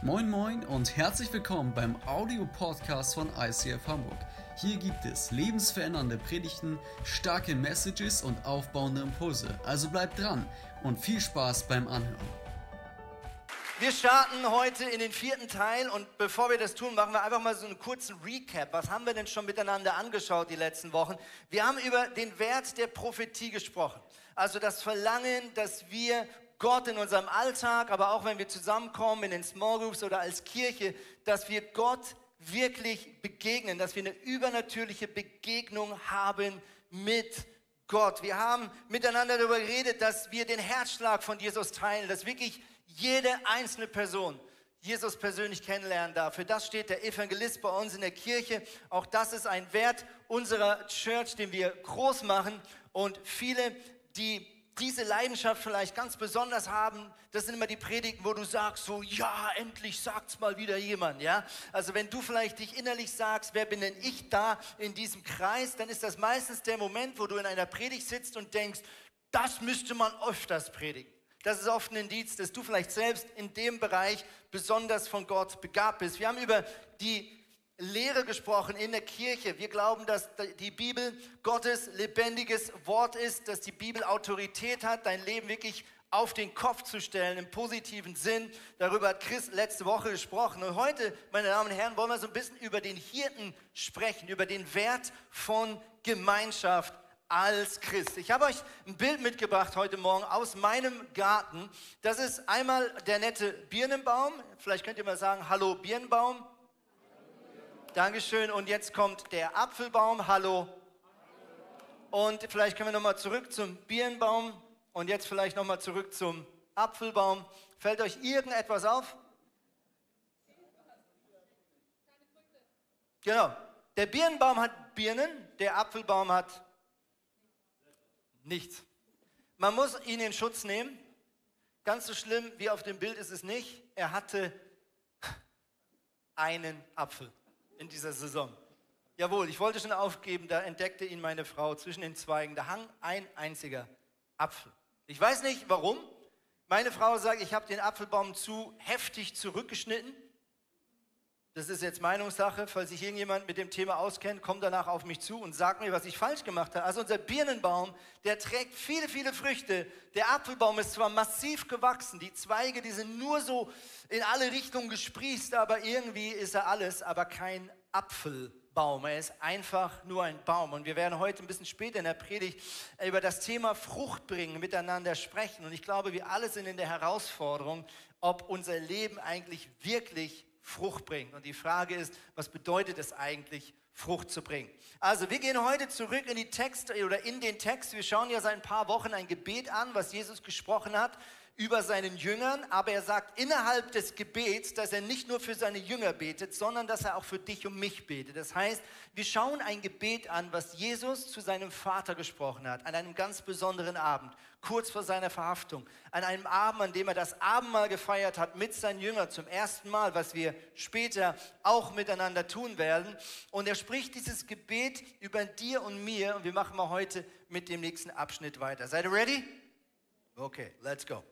Moin Moin und herzlich willkommen beim Audio-Podcast von ICF Hamburg. Hier gibt es lebensverändernde Predigten, starke Messages und aufbauende Impulse. Also bleibt dran und viel Spaß beim Anhören. Wir starten heute in den vierten Teil und bevor wir das tun, machen wir einfach mal so einen kurzen Recap. Was haben wir denn schon miteinander angeschaut die letzten Wochen? Wir haben über den Wert der Prophetie gesprochen. Also das Verlangen, dass wir Gott in unserem Alltag, aber auch wenn wir zusammenkommen in den Small Groups oder als Kirche, dass wir Gott wirklich begegnen, dass wir eine übernatürliche Begegnung haben mit Gott. Wir haben miteinander darüber geredet, dass wir den Herzschlag von Jesus teilen, dass wirklich jede einzelne Person Jesus persönlich kennenlernen darf. Für das steht der Evangelist bei uns in der Kirche. Auch das ist ein Wert unserer Church, den wir groß machen. Und viele, die diese Leidenschaft vielleicht ganz besonders haben, das sind immer die Predigten, wo du sagst so, ja, endlich sagt's mal wieder jemand, ja? Also wenn du vielleicht dich innerlich sagst, wer bin denn ich da in diesem Kreis, dann ist das meistens der Moment, wo du in einer Predigt sitzt und denkst, das müsste man öfters predigen. Das ist oft ein Indiz, dass du vielleicht selbst in dem Bereich besonders von Gott begabt bist. Wir haben über die Lehre gesprochen in der Kirche. Wir glauben, dass die Bibel Gottes lebendiges Wort ist, dass die Bibel Autorität hat, dein Leben wirklich auf den Kopf zu stellen im positiven Sinn. Darüber hat Chris letzte Woche gesprochen. Und heute, meine Damen und Herren, wollen wir so ein bisschen über den Hirten sprechen, über den Wert von Gemeinschaft als Christ. Ich habe euch ein Bild mitgebracht heute Morgen aus meinem Garten. Das ist einmal der nette Birnenbaum. Vielleicht könnt ihr mal sagen, hallo Birnenbaum. Dankeschön. Und jetzt kommt der Apfelbaum. Hallo. Und vielleicht können wir nochmal zurück zum Birnbaum und jetzt vielleicht nochmal zurück zum Apfelbaum. Fällt euch irgendetwas auf? Genau. Der Birnbaum hat Birnen, der Apfelbaum hat nichts. Man muss ihn in Schutz nehmen. Ganz so schlimm wie auf dem Bild ist es nicht. Er hatte einen Apfel in dieser Saison. Jawohl, ich wollte schon aufgeben, da entdeckte ihn meine Frau zwischen den Zweigen. Da hang ein einziger Apfel. Ich weiß nicht warum. Meine Frau sagt, ich habe den Apfelbaum zu heftig zurückgeschnitten. Das ist jetzt Meinungssache. Falls sich irgendjemand mit dem Thema auskennt, kommt danach auf mich zu und sagt mir, was ich falsch gemacht habe. Also unser Birnenbaum, der trägt viele, viele Früchte. Der Apfelbaum ist zwar massiv gewachsen, die Zweige, die sind nur so in alle Richtungen gesprießt, aber irgendwie ist er alles, aber kein Apfelbaum. Er ist einfach nur ein Baum. Und wir werden heute ein bisschen später in der Predigt über das Thema Frucht bringen, miteinander sprechen. Und ich glaube, wir alle sind in der Herausforderung, ob unser Leben eigentlich wirklich Frucht bringt. Und die Frage ist, was bedeutet es eigentlich, Frucht zu bringen? Also, wir gehen heute zurück in die Text oder in den Text. Wir schauen ja seit ein paar Wochen ein Gebet an, was Jesus gesprochen hat über seinen Jüngern, aber er sagt innerhalb des Gebets, dass er nicht nur für seine Jünger betet, sondern dass er auch für dich und mich betet. Das heißt, wir schauen ein Gebet an, was Jesus zu seinem Vater gesprochen hat, an einem ganz besonderen Abend, kurz vor seiner Verhaftung, an einem Abend, an dem er das Abendmahl gefeiert hat mit seinen Jüngern zum ersten Mal, was wir später auch miteinander tun werden. Und er spricht dieses Gebet über dir und mir und wir machen mal heute mit dem nächsten Abschnitt weiter. Seid ihr ready? Okay, let's go.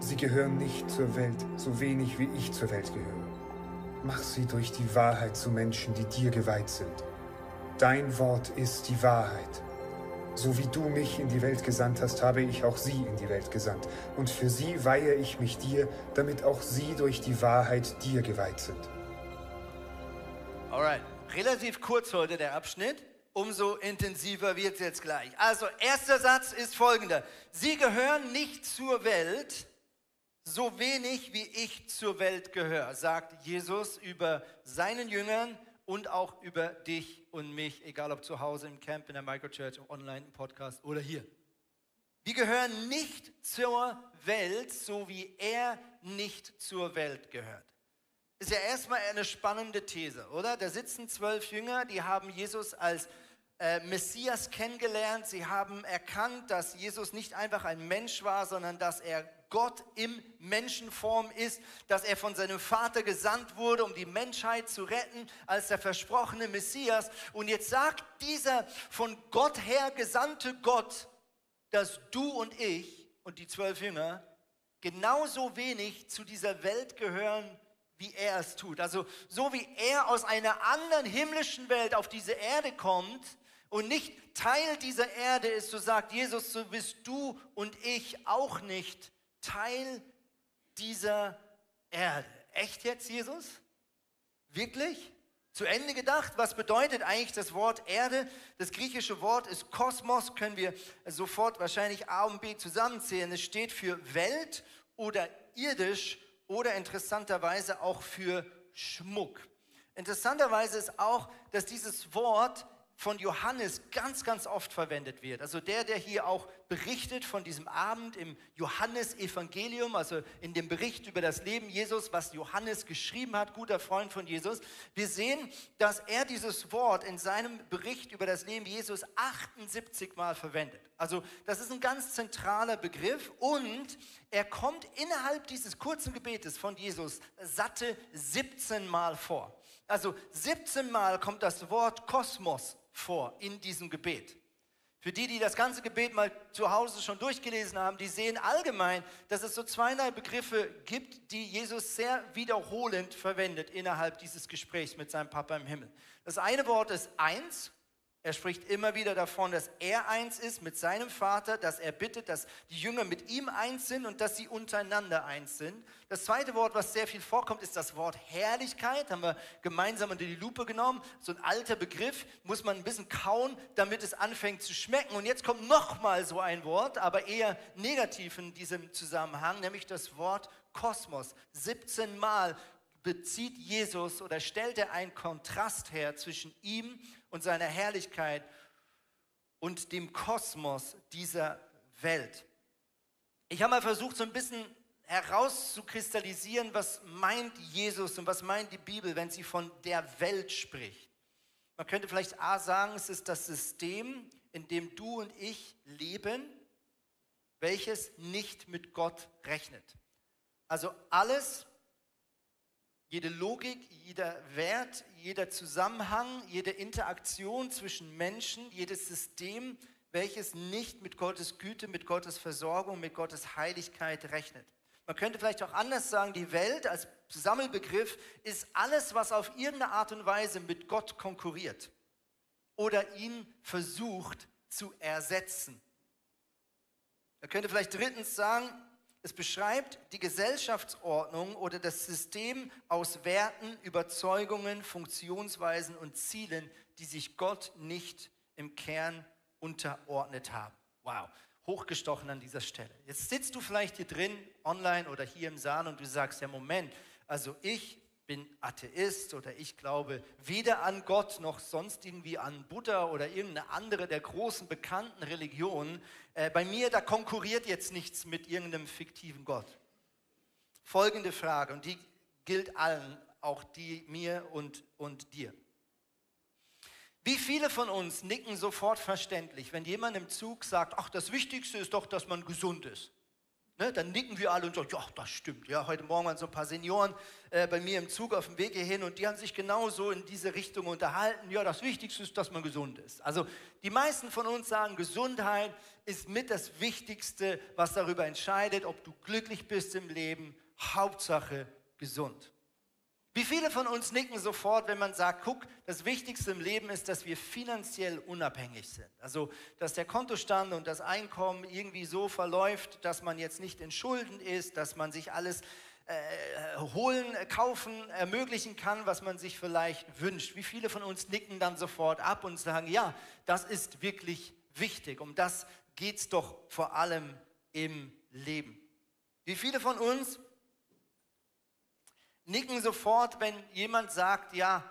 Sie gehören nicht zur Welt, so wenig wie ich zur Welt gehöre. Mach sie durch die Wahrheit zu Menschen, die dir geweiht sind. Dein Wort ist die Wahrheit. So wie du mich in die Welt gesandt hast, habe ich auch sie in die Welt gesandt. Und für sie weihe ich mich dir, damit auch sie durch die Wahrheit dir geweiht sind. Alright, relativ kurz heute der Abschnitt. Umso intensiver wird es jetzt gleich. Also, erster Satz ist folgender. Sie gehören nicht zur Welt, so wenig wie ich zur Welt gehöre, sagt Jesus über seinen Jüngern und auch über dich und mich, egal ob zu Hause im Camp, in der Microchurch, online, im Podcast oder hier. Wir gehören nicht zur Welt, so wie er nicht zur Welt gehört. Ist ja erstmal eine spannende These, oder? Da sitzen zwölf Jünger, die haben Jesus als äh, Messias kennengelernt. Sie haben erkannt, dass Jesus nicht einfach ein Mensch war, sondern dass er Gott im Menschenform ist, dass er von seinem Vater gesandt wurde, um die Menschheit zu retten, als der versprochene Messias. Und jetzt sagt dieser von Gott her gesandte Gott, dass du und ich und die zwölf Jünger genauso wenig zu dieser Welt gehören, wie er es tut. Also so wie er aus einer anderen himmlischen Welt auf diese Erde kommt und nicht Teil dieser Erde ist, so sagt Jesus, so bist du und ich auch nicht Teil dieser Erde. Echt jetzt, Jesus? Wirklich? Zu Ende gedacht? Was bedeutet eigentlich das Wort Erde? Das griechische Wort ist Kosmos, können wir sofort wahrscheinlich A und B zusammenzählen. Es steht für Welt oder irdisch oder interessanterweise auch für Schmuck. Interessanterweise ist auch, dass dieses Wort von Johannes ganz, ganz oft verwendet wird. Also der, der hier auch berichtet von diesem Abend im Johannesevangelium, also in dem Bericht über das Leben Jesus, was Johannes geschrieben hat, guter Freund von Jesus. Wir sehen, dass er dieses Wort in seinem Bericht über das Leben Jesus 78 Mal verwendet. Also das ist ein ganz zentraler Begriff und er kommt innerhalb dieses kurzen Gebetes von Jesus satte 17 Mal vor. Also 17 Mal kommt das Wort Kosmos vor in diesem Gebet. Für die, die das ganze Gebet mal zu Hause schon durchgelesen haben, die sehen allgemein, dass es so zweierlei Begriffe gibt, die Jesus sehr wiederholend verwendet innerhalb dieses Gesprächs mit seinem Papa im Himmel. Das eine Wort ist eins er spricht immer wieder davon, dass er eins ist mit seinem Vater, dass er bittet, dass die Jünger mit ihm eins sind und dass sie untereinander eins sind. Das zweite Wort, was sehr viel vorkommt, ist das Wort Herrlichkeit. Haben wir gemeinsam unter die Lupe genommen. So ein alter Begriff, muss man ein bisschen kauen, damit es anfängt zu schmecken. Und jetzt kommt nochmal so ein Wort, aber eher negativ in diesem Zusammenhang, nämlich das Wort Kosmos. 17 Mal bezieht Jesus oder stellt er einen Kontrast her zwischen ihm und seiner Herrlichkeit und dem Kosmos dieser Welt. Ich habe mal versucht, so ein bisschen herauszukristallisieren, was meint Jesus und was meint die Bibel, wenn sie von der Welt spricht. Man könnte vielleicht A sagen, es ist das System, in dem du und ich leben, welches nicht mit Gott rechnet. Also alles, jede Logik, jeder Wert, jeder Zusammenhang, jede Interaktion zwischen Menschen, jedes System, welches nicht mit Gottes Güte, mit Gottes Versorgung, mit Gottes Heiligkeit rechnet. Man könnte vielleicht auch anders sagen, die Welt als Sammelbegriff ist alles, was auf irgendeine Art und Weise mit Gott konkurriert oder ihn versucht zu ersetzen. Man könnte vielleicht drittens sagen, es beschreibt die Gesellschaftsordnung oder das System aus Werten, Überzeugungen, Funktionsweisen und Zielen, die sich Gott nicht im Kern unterordnet haben. Wow, hochgestochen an dieser Stelle. Jetzt sitzt du vielleicht hier drin, online oder hier im Saal und du sagst, ja Moment, also ich bin Atheist oder ich glaube weder an Gott noch sonst irgendwie an Buddha oder irgendeine andere der großen bekannten Religionen. Äh, bei mir, da konkurriert jetzt nichts mit irgendeinem fiktiven Gott. Folgende Frage, und die gilt allen, auch die mir und, und dir. Wie viele von uns nicken sofort verständlich, wenn jemand im Zug sagt, ach, das Wichtigste ist doch, dass man gesund ist? Ne, dann nicken wir alle und sagen, ja, das stimmt. Ja, heute Morgen waren so ein paar Senioren äh, bei mir im Zug auf dem Weg hierhin und die haben sich genauso in diese Richtung unterhalten. Ja, das Wichtigste ist, dass man gesund ist. Also die meisten von uns sagen, Gesundheit ist mit das Wichtigste, was darüber entscheidet, ob du glücklich bist im Leben. Hauptsache gesund. Wie viele von uns nicken sofort, wenn man sagt, guck, das Wichtigste im Leben ist, dass wir finanziell unabhängig sind. Also, dass der Kontostand und das Einkommen irgendwie so verläuft, dass man jetzt nicht in Schulden ist, dass man sich alles äh, holen, kaufen, ermöglichen kann, was man sich vielleicht wünscht. Wie viele von uns nicken dann sofort ab und sagen, ja, das ist wirklich wichtig. Um das geht es doch vor allem im Leben. Wie viele von uns nicken sofort, wenn jemand sagt, ja,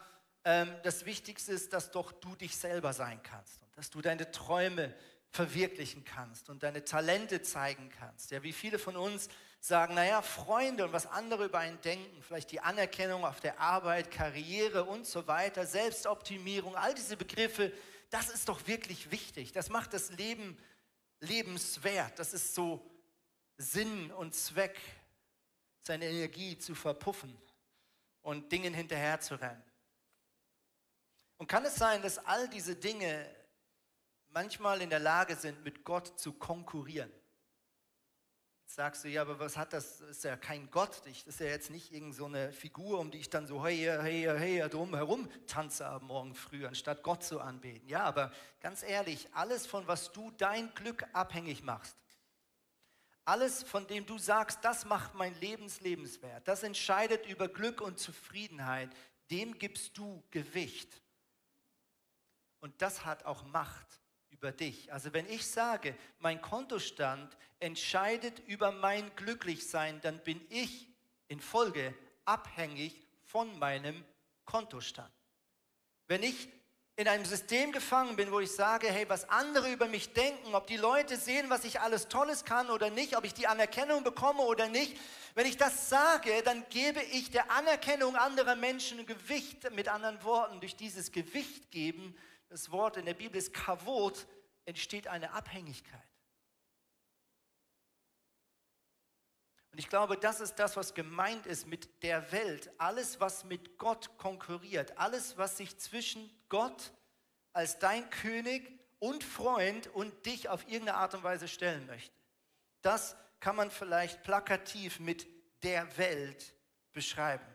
ähm, das Wichtigste ist, dass doch du dich selber sein kannst und dass du deine Träume verwirklichen kannst und deine Talente zeigen kannst. Ja, wie viele von uns sagen, naja, Freunde und was andere über einen denken, vielleicht die Anerkennung auf der Arbeit, Karriere und so weiter, Selbstoptimierung, all diese Begriffe, das ist doch wirklich wichtig. Das macht das Leben lebenswert. Das ist so Sinn und Zweck, seine Energie zu verpuffen und Dingen hinterher zu rennen. Und kann es sein, dass all diese Dinge manchmal in der Lage sind, mit Gott zu konkurrieren? Jetzt sagst du, ja, aber was hat das? Das ist ja kein Gott. Das ist ja jetzt nicht irgendeine so Figur, um die ich dann so hey, hey, hey, drum herum tanze am Morgen früh, anstatt Gott zu anbeten. Ja, aber ganz ehrlich, alles, von was du dein Glück abhängig machst, alles, von dem du sagst, das macht mein Lebens lebenswert, das entscheidet über Glück und Zufriedenheit, dem gibst du Gewicht. Und das hat auch Macht über dich. Also wenn ich sage, mein Kontostand entscheidet über mein Glücklichsein, dann bin ich in Folge abhängig von meinem Kontostand. Wenn ich in einem System gefangen bin, wo ich sage, hey, was andere über mich denken, ob die Leute sehen, was ich alles Tolles kann oder nicht, ob ich die Anerkennung bekomme oder nicht, wenn ich das sage, dann gebe ich der Anerkennung anderer Menschen Gewicht. Mit anderen Worten, durch dieses Gewicht geben, das Wort in der Bibel ist Kavot, entsteht eine Abhängigkeit. Und ich glaube, das ist das, was gemeint ist mit der Welt. Alles, was mit Gott konkurriert, alles, was sich zwischen Gott als dein König und Freund und dich auf irgendeine Art und Weise stellen möchte. Das kann man vielleicht plakativ mit der Welt beschreiben.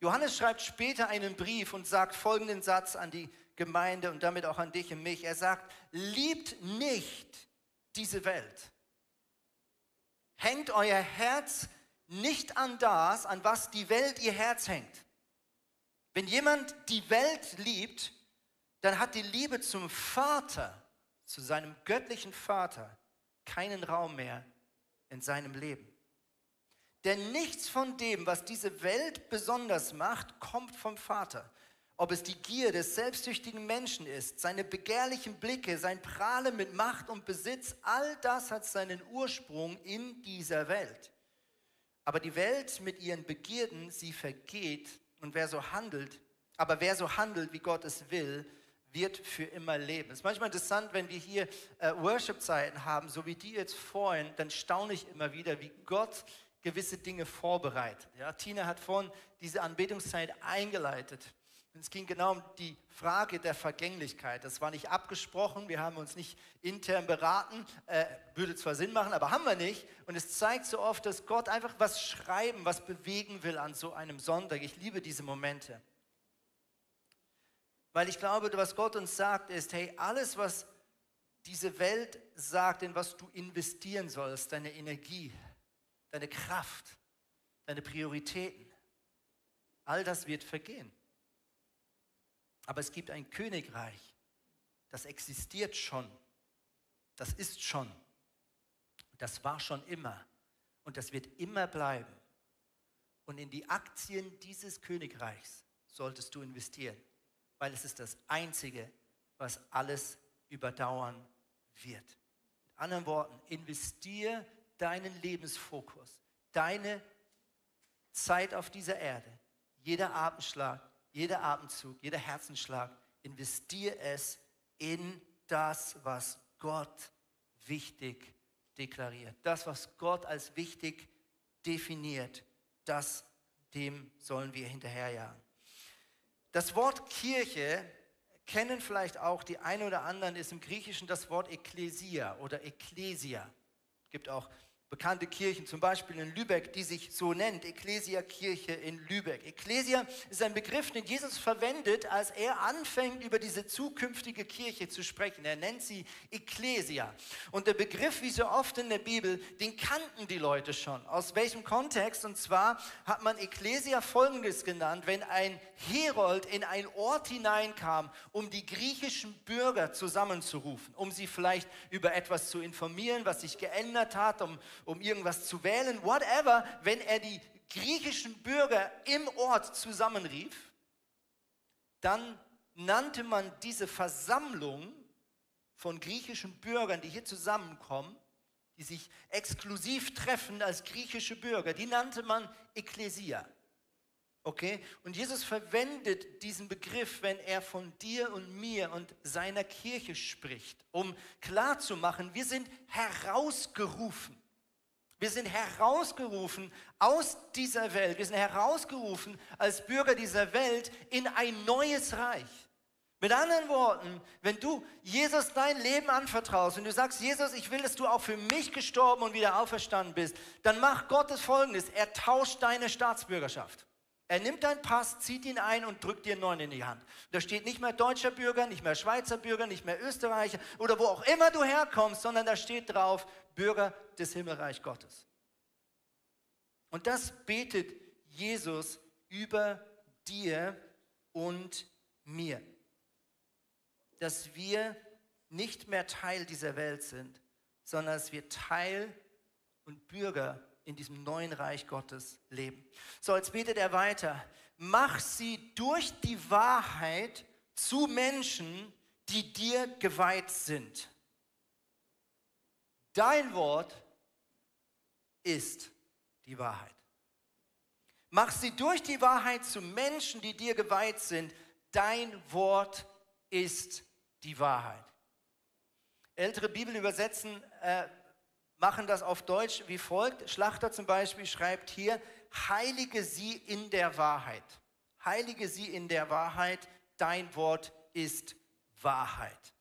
Johannes schreibt später einen Brief und sagt folgenden Satz an die Gemeinde und damit auch an dich und mich. Er sagt, liebt nicht diese Welt hängt euer Herz nicht an das, an was die Welt ihr Herz hängt. Wenn jemand die Welt liebt, dann hat die Liebe zum Vater, zu seinem göttlichen Vater, keinen Raum mehr in seinem Leben. Denn nichts von dem, was diese Welt besonders macht, kommt vom Vater ob es die Gier des selbstsüchtigen Menschen ist, seine begehrlichen Blicke, sein Prahlen mit Macht und Besitz, all das hat seinen Ursprung in dieser Welt. Aber die Welt mit ihren Begierden, sie vergeht und wer so handelt, aber wer so handelt, wie Gott es will, wird für immer leben. Es ist manchmal interessant, wenn wir hier äh, Worship-Zeiten haben, so wie die jetzt vorhin, dann staune ich immer wieder, wie Gott gewisse Dinge vorbereitet. Ja, Tina hat vorhin diese Anbetungszeit eingeleitet. Es ging genau um die Frage der Vergänglichkeit. Das war nicht abgesprochen, wir haben uns nicht intern beraten, äh, würde zwar Sinn machen, aber haben wir nicht. Und es zeigt so oft, dass Gott einfach was schreiben, was bewegen will an so einem Sonntag. Ich liebe diese Momente. Weil ich glaube, was Gott uns sagt, ist, hey, alles, was diese Welt sagt, in was du investieren sollst, deine Energie, deine Kraft, deine Prioritäten, all das wird vergehen. Aber es gibt ein Königreich, das existiert schon, das ist schon, das war schon immer und das wird immer bleiben. Und in die Aktien dieses Königreichs solltest du investieren, weil es ist das Einzige, was alles überdauern wird. Mit anderen Worten, investier deinen Lebensfokus, deine Zeit auf dieser Erde, jeder Atemschlag, jeder Atemzug, jeder Herzensschlag, investiere es in das, was Gott wichtig deklariert. Das, was Gott als wichtig definiert, das, dem sollen wir hinterherjagen. Das Wort Kirche kennen vielleicht auch die einen oder anderen, ist im Griechischen das Wort Ekklesia oder Ekklesia. Es gibt auch bekannte Kirchen, zum Beispiel in Lübeck, die sich so nennt, Ecclesia-Kirche in Lübeck. Ecclesia ist ein Begriff, den Jesus verwendet, als er anfängt, über diese zukünftige Kirche zu sprechen. Er nennt sie Ecclesia. Und der Begriff, wie so oft in der Bibel, den kannten die Leute schon. Aus welchem Kontext? Und zwar hat man Ecclesia folgendes genannt, wenn ein Herold in ein Ort hineinkam, um die griechischen Bürger zusammenzurufen, um sie vielleicht über etwas zu informieren, was sich geändert hat, um um irgendwas zu wählen, whatever, wenn er die griechischen Bürger im Ort zusammenrief, dann nannte man diese Versammlung von griechischen Bürgern, die hier zusammenkommen, die sich exklusiv treffen als griechische Bürger, die nannte man Ekklesia. Okay? Und Jesus verwendet diesen Begriff, wenn er von dir und mir und seiner Kirche spricht, um klarzumachen, wir sind herausgerufen. Wir sind herausgerufen aus dieser Welt. Wir sind herausgerufen als Bürger dieser Welt in ein neues Reich. Mit anderen Worten, wenn du Jesus dein Leben anvertraust und du sagst, Jesus, ich will, dass du auch für mich gestorben und wieder auferstanden bist, dann macht Gott das folgendes, er tauscht deine Staatsbürgerschaft. Er nimmt deinen Pass, zieht ihn ein und drückt dir einen neuen in die Hand. Da steht nicht mehr deutscher Bürger, nicht mehr Schweizer Bürger, nicht mehr Österreicher oder wo auch immer du herkommst, sondern da steht drauf Bürger des Himmelreich Gottes. Und das betet Jesus über dir und mir dass wir nicht mehr Teil dieser Welt sind, sondern dass wir Teil und Bürger in diesem neuen Reich Gottes leben. So, jetzt betet er weiter. Mach sie durch die Wahrheit zu Menschen, die dir geweiht sind. Dein Wort ist die Wahrheit. Mach sie durch die Wahrheit zu Menschen, die dir geweiht sind. Dein Wort ist die Wahrheit. Ältere Bibelübersetzen äh, machen das auf Deutsch wie folgt. Schlachter zum Beispiel schreibt hier, heilige sie in der Wahrheit. Heilige sie in der Wahrheit, dein Wort ist Wahrheit.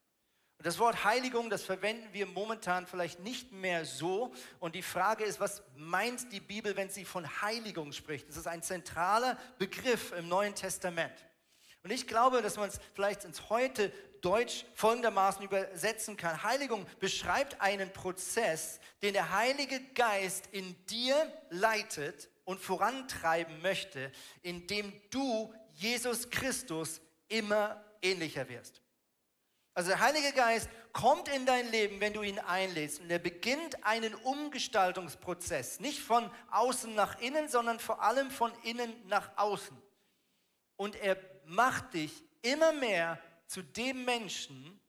Und das Wort Heiligung, das verwenden wir momentan vielleicht nicht mehr so. Und die Frage ist, was meint die Bibel, wenn sie von Heiligung spricht? Das ist ein zentraler Begriff im Neuen Testament. Und ich glaube, dass man es vielleicht ins heute Deutsch folgendermaßen übersetzen kann. Heiligung beschreibt einen Prozess, den der Heilige Geist in dir leitet und vorantreiben möchte, indem du Jesus Christus immer ähnlicher wirst. Also der Heilige Geist kommt in dein Leben, wenn du ihn einlädst. Und er beginnt einen Umgestaltungsprozess, nicht von außen nach innen, sondern vor allem von innen nach außen. Und er macht dich immer mehr zu dem Menschen,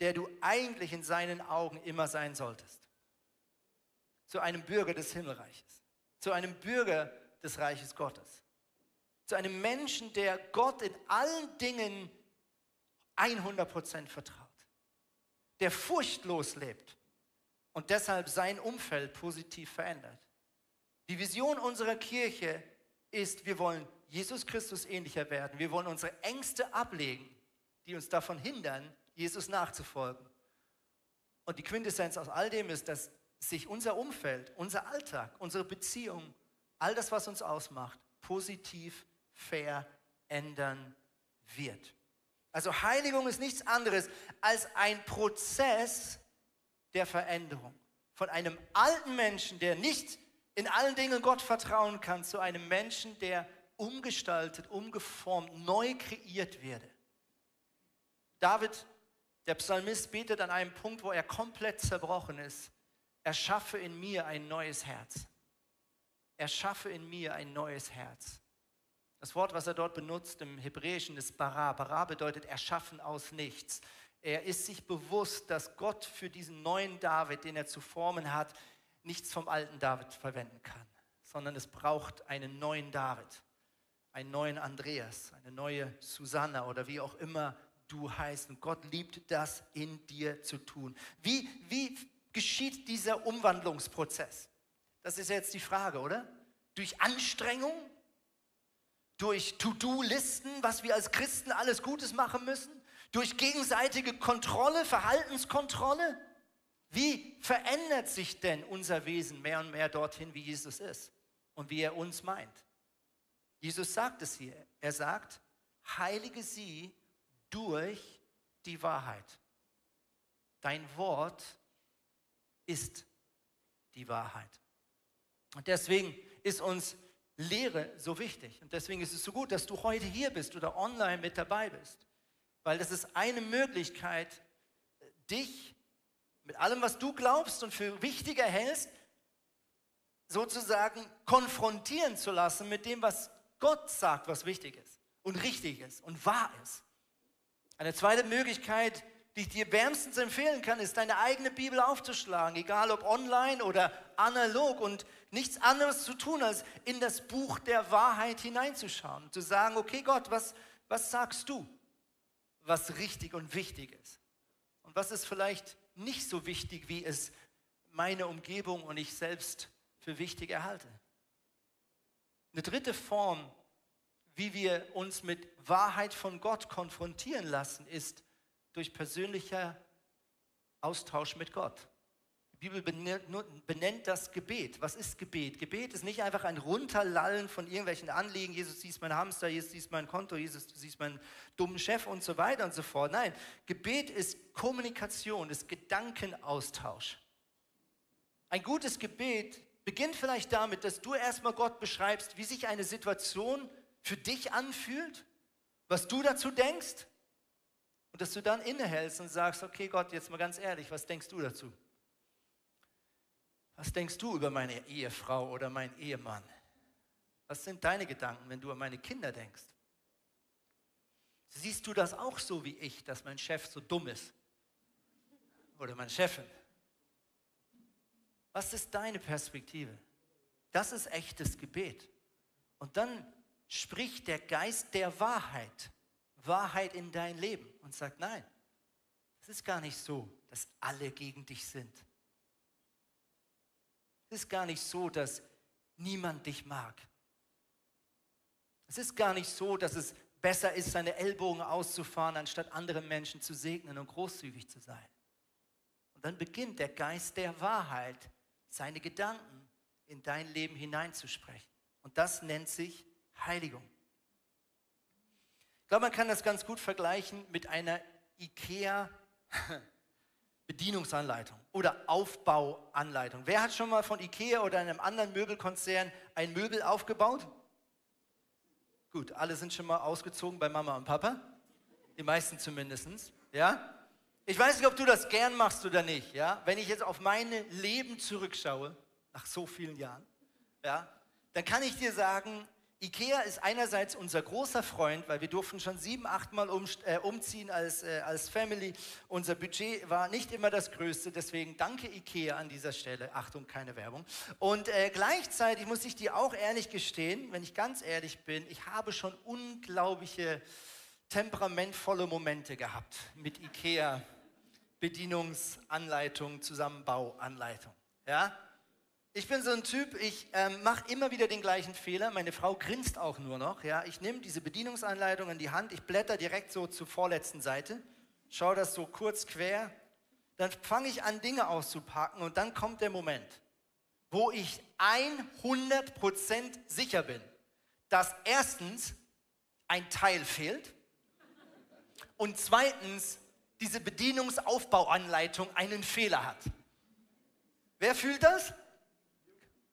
der du eigentlich in seinen Augen immer sein solltest. Zu einem Bürger des Himmelreiches, zu einem Bürger des Reiches Gottes, zu einem Menschen, der Gott in allen Dingen 100% vertraut, der furchtlos lebt und deshalb sein Umfeld positiv verändert. Die Vision unserer Kirche ist, wir wollen Jesus Christus ähnlicher werden. Wir wollen unsere Ängste ablegen, die uns davon hindern, Jesus nachzufolgen. Und die Quintessenz aus all dem ist, dass sich unser Umfeld, unser Alltag, unsere Beziehung, all das, was uns ausmacht, positiv verändern wird. Also Heiligung ist nichts anderes als ein Prozess der Veränderung. Von einem alten Menschen, der nicht in allen Dingen Gott vertrauen kann, zu einem Menschen, der umgestaltet, umgeformt, neu kreiert werde. David, der Psalmist, betet an einem Punkt, wo er komplett zerbrochen ist. Erschaffe in mir ein neues Herz. Erschaffe in mir ein neues Herz. Das Wort, was er dort benutzt im Hebräischen, ist bara. Bara bedeutet erschaffen aus nichts. Er ist sich bewusst, dass Gott für diesen neuen David, den er zu formen hat, nichts vom alten David verwenden kann, sondern es braucht einen neuen David einen neuen Andreas, eine neue Susanna oder wie auch immer du heißt. Und Gott liebt das in dir zu tun. Wie, wie geschieht dieser Umwandlungsprozess? Das ist jetzt die Frage, oder? Durch Anstrengung? Durch To-Do-Listen, was wir als Christen alles Gutes machen müssen? Durch gegenseitige Kontrolle, Verhaltenskontrolle? Wie verändert sich denn unser Wesen mehr und mehr dorthin, wie Jesus ist und wie er uns meint? Jesus sagt es hier. Er sagt, heilige sie durch die Wahrheit. Dein Wort ist die Wahrheit. Und deswegen ist uns Lehre so wichtig. Und deswegen ist es so gut, dass du heute hier bist oder online mit dabei bist. Weil das ist eine Möglichkeit, dich mit allem, was du glaubst und für wichtiger hältst, sozusagen konfrontieren zu lassen mit dem, was Gott sagt, was wichtig ist und richtig ist und wahr ist. Eine zweite Möglichkeit, die ich dir wärmstens empfehlen kann, ist, deine eigene Bibel aufzuschlagen, egal ob online oder analog und nichts anderes zu tun, als in das Buch der Wahrheit hineinzuschauen zu sagen, okay Gott, was, was sagst du, was richtig und wichtig ist? Und was ist vielleicht nicht so wichtig, wie es meine Umgebung und ich selbst für wichtig erhalte? Eine dritte Form, wie wir uns mit Wahrheit von Gott konfrontieren lassen, ist durch persönlicher Austausch mit Gott. Die Bibel benennt das Gebet. Was ist Gebet? Gebet ist nicht einfach ein Runterlallen von irgendwelchen Anliegen. Jesus, siehst mein Hamster, Jesus, siehst mein Konto, Jesus, du siehst meinen dummen Chef und so weiter und so fort. Nein, Gebet ist Kommunikation, ist Gedankenaustausch. Ein gutes Gebet beginnt vielleicht damit, dass du erstmal Gott beschreibst, wie sich eine Situation für dich anfühlt, was du dazu denkst und dass du dann innehältst und sagst, okay Gott, jetzt mal ganz ehrlich, was denkst du dazu? Was denkst du über meine Ehefrau oder meinen Ehemann? Was sind deine Gedanken, wenn du an meine Kinder denkst? Siehst du das auch so wie ich, dass mein Chef so dumm ist? Oder meine Chefin? Was ist deine Perspektive? Das ist echtes Gebet. Und dann spricht der Geist der Wahrheit, Wahrheit in dein Leben und sagt, nein, es ist gar nicht so, dass alle gegen dich sind. Es ist gar nicht so, dass niemand dich mag. Es ist gar nicht so, dass es besser ist, seine Ellbogen auszufahren, anstatt andere Menschen zu segnen und großzügig zu sein. Und dann beginnt der Geist der Wahrheit, seine Gedanken in dein Leben hineinzusprechen. Und das nennt sich Heiligung. Ich glaube, man kann das ganz gut vergleichen mit einer IKEA Bedienungsanleitung oder Aufbauanleitung. Wer hat schon mal von IKEA oder einem anderen Möbelkonzern ein Möbel aufgebaut? Gut, alle sind schon mal ausgezogen bei Mama und Papa. Die meisten zumindest. Ja? Ich weiß nicht, ob du das gern machst oder nicht. Ja? Wenn ich jetzt auf mein Leben zurückschaue, nach so vielen Jahren, ja, dann kann ich dir sagen, Ikea ist einerseits unser großer Freund, weil wir durften schon sieben, acht Mal um, äh, umziehen als, äh, als Family. Unser Budget war nicht immer das größte, deswegen danke Ikea an dieser Stelle. Achtung, keine Werbung. Und äh, gleichzeitig muss ich dir auch ehrlich gestehen, wenn ich ganz ehrlich bin, ich habe schon unglaubliche temperamentvolle Momente gehabt mit Ikea Bedienungsanleitung, Zusammenbauanleitung. Ja? Ich bin so ein Typ, ich ähm, mache immer wieder den gleichen Fehler. Meine Frau grinst auch nur noch. Ja? Ich nehme diese Bedienungsanleitung in die Hand, ich blätter direkt so zur vorletzten Seite, schaue das so kurz quer, dann fange ich an, Dinge auszupacken und dann kommt der Moment, wo ich 100% sicher bin, dass erstens ein Teil fehlt und zweitens diese Bedienungsaufbauanleitung einen Fehler hat. Wer fühlt das?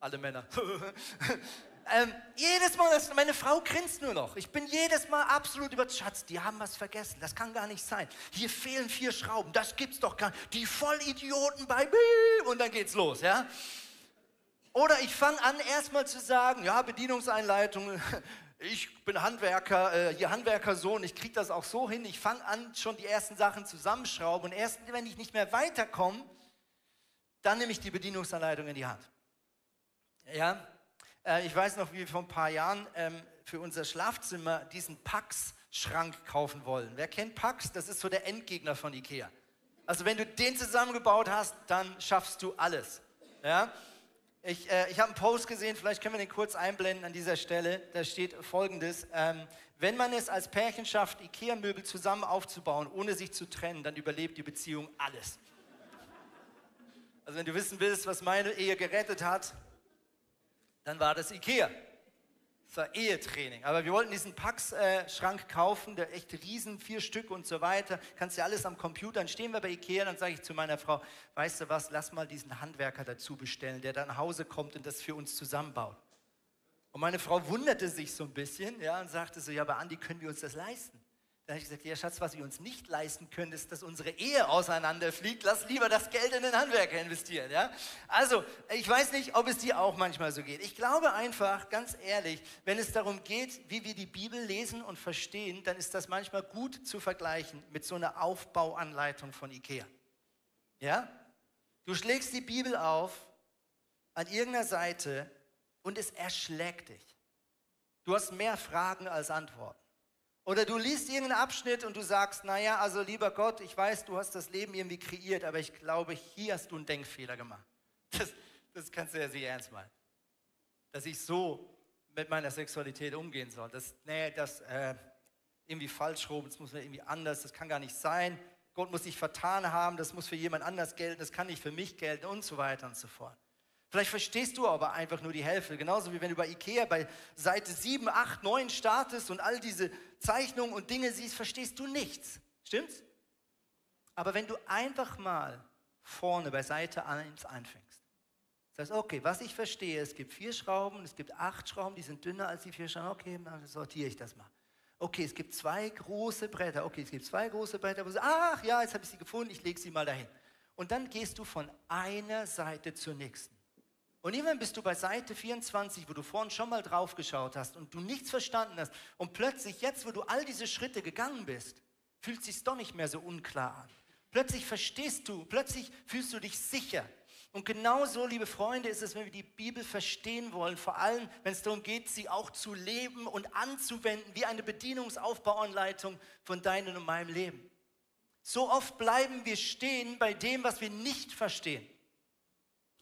Alle Männer. ähm, jedes Mal, meine Frau grinst nur noch. Ich bin jedes Mal absolut über Schatz, die haben was vergessen. Das kann gar nicht sein. Hier fehlen vier Schrauben. Das gibt's doch gar nicht. Die Vollidioten bei. Und dann geht's los, ja? Oder ich fange an, erstmal zu sagen, ja, Bedienungseinleitung, ich bin Handwerker, äh, hier Handwerkersohn, ich kriege das auch so hin. Ich fange an, schon die ersten Sachen zusammenschrauben. Und erst wenn ich nicht mehr weiterkomme, dann nehme ich die Bedienungsanleitung in die Hand. Ja, äh, ich weiß noch, wie wir vor ein paar Jahren ähm, für unser Schlafzimmer diesen Pax-Schrank kaufen wollen. Wer kennt Pax? Das ist so der Endgegner von Ikea. Also wenn du den zusammengebaut hast, dann schaffst du alles. Ja? Ich, äh, ich habe einen Post gesehen, vielleicht können wir den kurz einblenden an dieser Stelle. Da steht folgendes: ähm, Wenn man es als Pärchen schafft, IKEA-Möbel zusammen aufzubauen, ohne sich zu trennen, dann überlebt die Beziehung alles. Also, wenn du wissen willst, was meine Ehe gerettet hat, dann war das Ikea. War Ehetraining. Aber wir wollten diesen Pax-Schrank kaufen, der echt riesen, vier Stück und so weiter. Kannst ja alles am Computer. Dann stehen wir bei Ikea, dann sage ich zu meiner Frau, weißt du was, lass mal diesen Handwerker dazu bestellen, der dann nach Hause kommt und das für uns zusammenbaut. Und meine Frau wunderte sich so ein bisschen ja, und sagte so, ja, aber Andi, können wir uns das leisten? Da habe ich gesagt, ja Schatz, was wir uns nicht leisten können, ist, dass unsere Ehe auseinanderfliegt. Lass lieber das Geld in den Handwerker investieren. Ja? Also, ich weiß nicht, ob es dir auch manchmal so geht. Ich glaube einfach, ganz ehrlich, wenn es darum geht, wie wir die Bibel lesen und verstehen, dann ist das manchmal gut zu vergleichen mit so einer Aufbauanleitung von Ikea. Ja? Du schlägst die Bibel auf an irgendeiner Seite und es erschlägt dich. Du hast mehr Fragen als Antworten. Oder du liest irgendeinen Abschnitt und du sagst, naja, also lieber Gott, ich weiß, du hast das Leben irgendwie kreiert, aber ich glaube, hier hast du einen Denkfehler gemacht. Das, das kannst du ja sehr ernst meinen. Dass ich so mit meiner Sexualität umgehen soll. Das, nee, das äh, irgendwie falsch rum, das muss man irgendwie anders, das kann gar nicht sein. Gott muss sich vertan haben, das muss für jemand anders gelten, das kann nicht für mich gelten und so weiter und so fort. Vielleicht verstehst du aber einfach nur die Hälfte. Genauso wie wenn du bei Ikea bei Seite 7, 8, 9 startest und all diese Zeichnungen und Dinge siehst, verstehst du nichts. Stimmt's? Aber wenn du einfach mal vorne bei Seite 1 anfängst, sagst, okay, was ich verstehe, es gibt vier Schrauben, es gibt acht Schrauben, die sind dünner als die vier Schrauben, okay, dann sortiere ich das mal. Okay, es gibt zwei große Bretter, okay, es gibt zwei große Bretter, wo du, ach ja, jetzt habe ich sie gefunden, ich lege sie mal dahin. Und dann gehst du von einer Seite zur nächsten. Und irgendwann bist du bei Seite 24, wo du vorhin schon mal drauf geschaut hast und du nichts verstanden hast. Und plötzlich, jetzt, wo du all diese Schritte gegangen bist, fühlt es sich doch nicht mehr so unklar an. Plötzlich verstehst du, plötzlich fühlst du dich sicher. Und genauso, liebe Freunde, ist es, wenn wir die Bibel verstehen wollen, vor allem wenn es darum geht, sie auch zu leben und anzuwenden, wie eine Bedienungsaufbauanleitung von deinem und meinem Leben. So oft bleiben wir stehen bei dem, was wir nicht verstehen.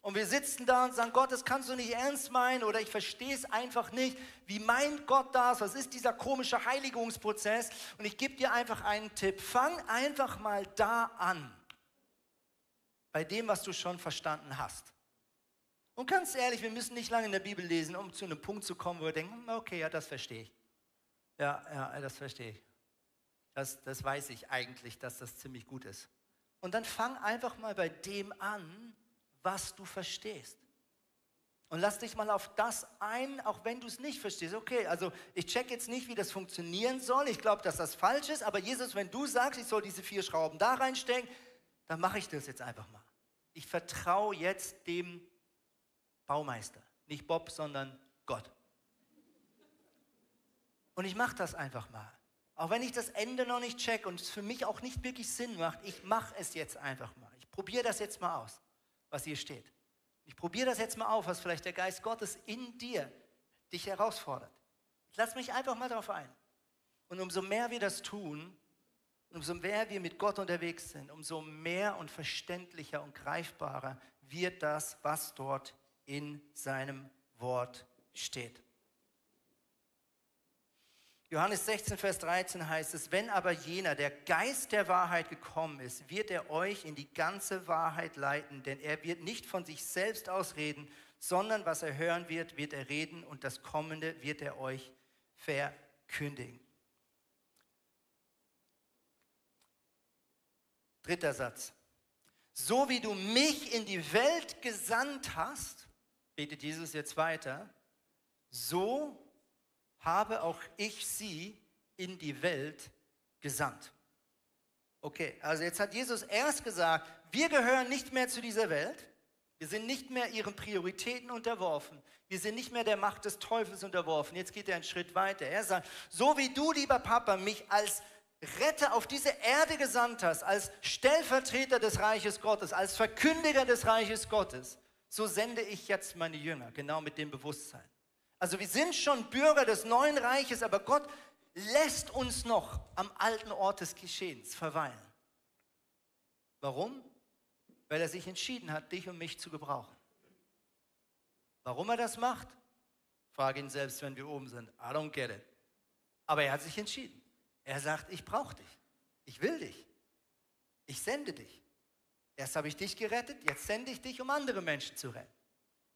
Und wir sitzen da und sagen, Gott, das kannst du nicht ernst meinen oder ich verstehe es einfach nicht. Wie meint Gott das? Was ist dieser komische Heiligungsprozess? Und ich gebe dir einfach einen Tipp. Fang einfach mal da an, bei dem, was du schon verstanden hast. Und ganz ehrlich, wir müssen nicht lange in der Bibel lesen, um zu einem Punkt zu kommen, wo wir denken, hm, okay, ja, das verstehe ich. Ja, ja, das verstehe ich. Das, das weiß ich eigentlich, dass das ziemlich gut ist. Und dann fang einfach mal bei dem an, was du verstehst. Und lass dich mal auf das ein, auch wenn du es nicht verstehst. Okay, also ich check jetzt nicht, wie das funktionieren soll. Ich glaube, dass das falsch ist. Aber Jesus, wenn du sagst, ich soll diese vier Schrauben da reinstecken, dann mache ich das jetzt einfach mal. Ich vertraue jetzt dem Baumeister. Nicht Bob, sondern Gott. Und ich mache das einfach mal. Auch wenn ich das Ende noch nicht check und es für mich auch nicht wirklich Sinn macht, ich mache es jetzt einfach mal. Ich probiere das jetzt mal aus was hier steht. Ich probiere das jetzt mal auf, was vielleicht der Geist Gottes in dir dich herausfordert. Ich lasse mich einfach mal darauf ein. Und umso mehr wir das tun, umso mehr wir mit Gott unterwegs sind, umso mehr und verständlicher und greifbarer wird das, was dort in seinem Wort steht. Johannes 16, Vers 13 heißt es, wenn aber jener, der Geist der Wahrheit gekommen ist, wird er euch in die ganze Wahrheit leiten, denn er wird nicht von sich selbst ausreden, sondern was er hören wird, wird er reden und das Kommende wird er euch verkündigen. Dritter Satz. So wie du mich in die Welt gesandt hast, betet Jesus jetzt weiter, so habe auch ich sie in die Welt gesandt. Okay, also jetzt hat Jesus erst gesagt, wir gehören nicht mehr zu dieser Welt. Wir sind nicht mehr ihren Prioritäten unterworfen. Wir sind nicht mehr der Macht des Teufels unterworfen. Jetzt geht er einen Schritt weiter. Er sagt, so wie du, lieber Papa, mich als Retter auf diese Erde gesandt hast, als Stellvertreter des Reiches Gottes, als Verkündiger des Reiches Gottes, so sende ich jetzt meine Jünger, genau mit dem Bewusstsein. Also wir sind schon Bürger des neuen Reiches, aber Gott lässt uns noch am alten Ort des Geschehens verweilen. Warum? Weil er sich entschieden hat, dich und mich zu gebrauchen. Warum er das macht? Frage ihn selbst, wenn wir oben sind. I don't get it. Aber er hat sich entschieden. Er sagt, ich brauche dich. Ich will dich. Ich sende dich. Erst habe ich dich gerettet, jetzt sende ich dich, um andere Menschen zu retten.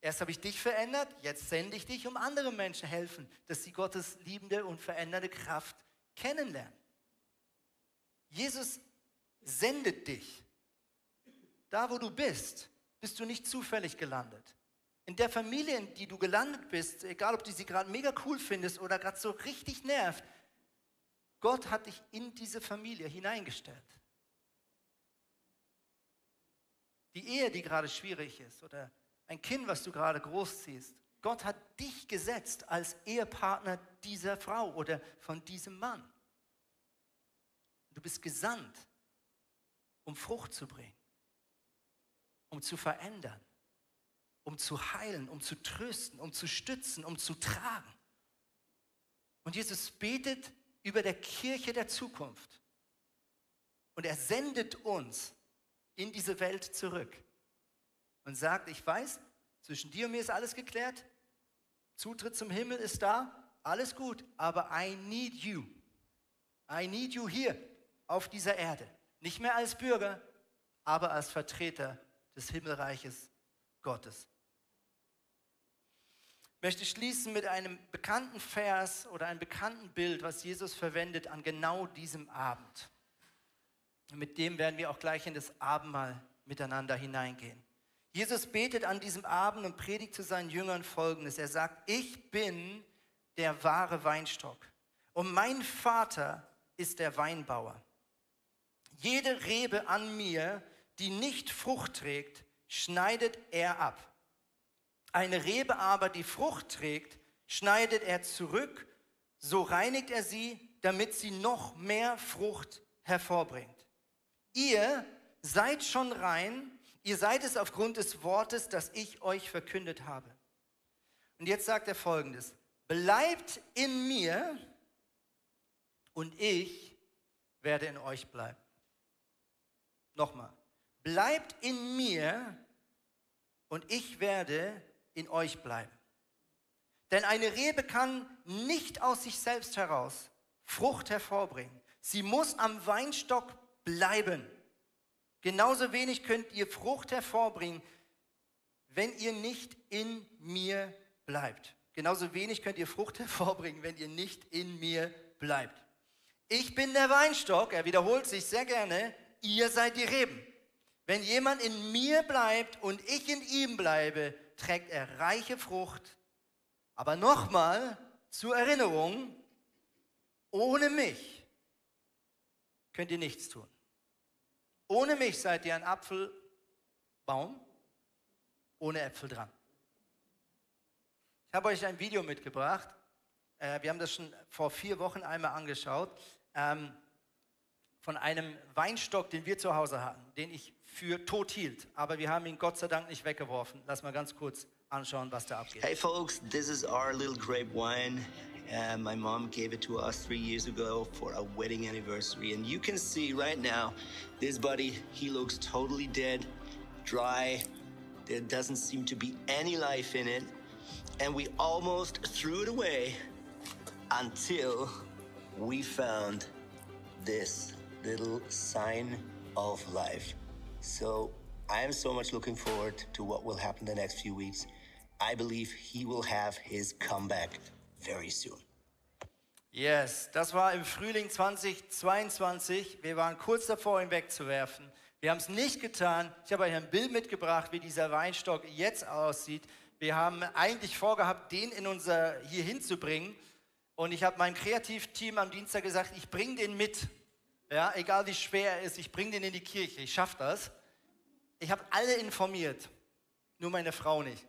Erst habe ich dich verändert, jetzt sende ich dich, um anderen Menschen helfen, dass sie Gottes liebende und verändernde Kraft kennenlernen. Jesus sendet dich. Da, wo du bist, bist du nicht zufällig gelandet. In der Familie, in die du gelandet bist, egal ob du sie gerade mega cool findest oder gerade so richtig nervt, Gott hat dich in diese Familie hineingestellt. Die Ehe, die gerade schwierig ist oder ein Kind, was du gerade großziehst. Gott hat dich gesetzt als Ehepartner dieser Frau oder von diesem Mann. Du bist gesandt, um Frucht zu bringen, um zu verändern, um zu heilen, um zu trösten, um zu stützen, um zu tragen. Und Jesus betet über der Kirche der Zukunft. Und er sendet uns in diese Welt zurück und sagt, ich weiß, zwischen dir und mir ist alles geklärt, Zutritt zum Himmel ist da, alles gut, aber I need you. I need you hier auf dieser Erde. Nicht mehr als Bürger, aber als Vertreter des Himmelreiches Gottes. Ich möchte schließen mit einem bekannten Vers oder einem bekannten Bild, was Jesus verwendet an genau diesem Abend. Mit dem werden wir auch gleich in das Abendmahl miteinander hineingehen. Jesus betet an diesem Abend und predigt zu seinen Jüngern Folgendes. Er sagt, ich bin der wahre Weinstock und mein Vater ist der Weinbauer. Jede Rebe an mir, die nicht Frucht trägt, schneidet er ab. Eine Rebe aber, die Frucht trägt, schneidet er zurück, so reinigt er sie, damit sie noch mehr Frucht hervorbringt. Ihr seid schon rein, ihr seid es aufgrund des Wortes, das ich euch verkündet habe. Und jetzt sagt er folgendes, bleibt in mir und ich werde in euch bleiben. Nochmal, bleibt in mir und ich werde in euch bleiben. Denn eine Rebe kann nicht aus sich selbst heraus Frucht hervorbringen. Sie muss am Weinstock bleiben. Genauso wenig könnt ihr Frucht hervorbringen, wenn ihr nicht in mir bleibt. Genauso wenig könnt ihr Frucht hervorbringen, wenn ihr nicht in mir bleibt. Ich bin der Weinstock, er wiederholt sich sehr gerne, ihr seid die Reben. Wenn jemand in mir bleibt und ich in ihm bleibe, trägt er reiche Frucht. Aber nochmal zur Erinnerung, ohne mich könnt ihr nichts tun. Ohne mich seid ihr ein Apfelbaum ohne Äpfel dran. Ich habe euch ein Video mitgebracht. Äh, wir haben das schon vor vier Wochen einmal angeschaut. Ähm, von einem Weinstock, den wir zu Hause hatten, den ich für tot hielt. Aber wir haben ihn Gott sei Dank nicht weggeworfen. Lass mal ganz kurz anschauen, was da abgeht. Hey folks, this is our little grape wine. Uh, my mom gave it to us three years ago for a wedding anniversary. And you can see right now, this buddy, he looks totally dead, dry. There doesn't seem to be any life in it. And we almost threw it away until we found this little sign of life. So I am so much looking forward to what will happen the next few weeks. I believe he will have his comeback very soon. Yes, das war im Frühling 2022. Wir waren kurz davor, ihn wegzuwerfen. Wir haben es nicht getan. Ich habe euch ein Bild mitgebracht, wie dieser Weinstock jetzt aussieht. Wir haben eigentlich vorgehabt, den in unser hier hinzubringen. Und ich habe meinem Kreativteam am Dienstag gesagt, ich bringe den mit. Ja, egal wie schwer er ist, ich bringe den in die Kirche, ich schaffe das. Ich habe alle informiert, nur meine Frau nicht.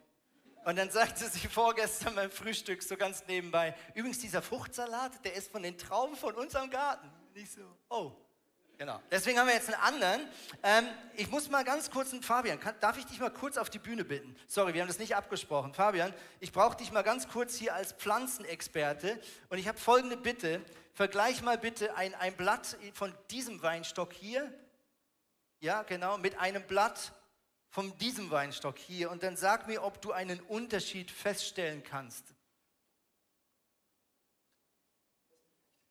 Und dann sagte sie vorgestern beim Frühstück so ganz nebenbei, übrigens dieser Fruchtsalat, der ist von den Trauben von unserem Garten. Nicht so, oh, Genau. Deswegen haben wir jetzt einen anderen. Ähm, ich muss mal ganz kurz einen Fabian, kann, darf ich dich mal kurz auf die Bühne bitten? Sorry, wir haben das nicht abgesprochen. Fabian, ich brauche dich mal ganz kurz hier als Pflanzenexperte und ich habe folgende Bitte. Vergleich mal bitte ein, ein Blatt von diesem Weinstock hier, ja genau, mit einem Blatt von diesem Weinstock hier und dann sag mir, ob du einen Unterschied feststellen kannst.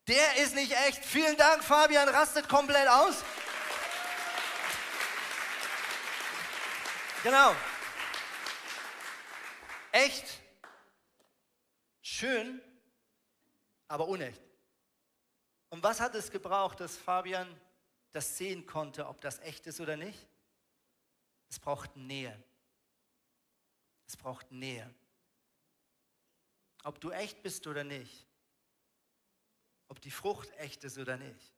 Der ist nicht echt. Vielen Dank, Fabian, rastet komplett aus. Genau. Echt. Schön, aber unecht. Und was hat es gebraucht, dass Fabian das sehen konnte, ob das echt ist oder nicht? Es braucht Nähe. Es braucht Nähe. Ob du echt bist oder nicht, ob die Frucht echt ist oder nicht.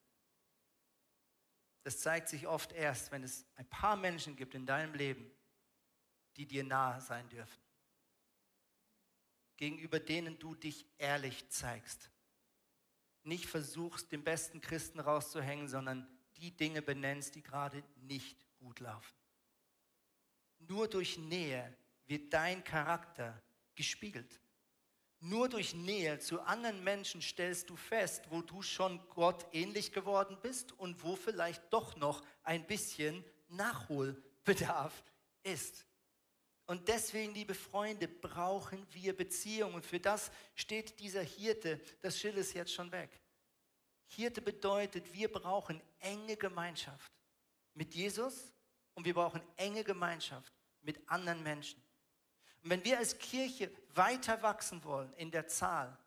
Das zeigt sich oft erst, wenn es ein paar Menschen gibt in deinem Leben, die dir nahe sein dürfen. Gegenüber denen du dich ehrlich zeigst. Nicht versuchst, den besten Christen rauszuhängen, sondern die Dinge benennst, die gerade nicht gut laufen. Nur durch Nähe wird dein Charakter gespiegelt. Nur durch Nähe zu anderen Menschen stellst du fest, wo du schon Gott ähnlich geworden bist und wo vielleicht doch noch ein bisschen Nachholbedarf ist. Und deswegen, liebe Freunde, brauchen wir Beziehungen. Für das steht dieser Hirte, das Schild ist jetzt schon weg. Hirte bedeutet, wir brauchen enge Gemeinschaft mit Jesus und wir brauchen enge Gemeinschaft mit anderen Menschen. Und wenn wir als Kirche weiter wachsen wollen in der Zahl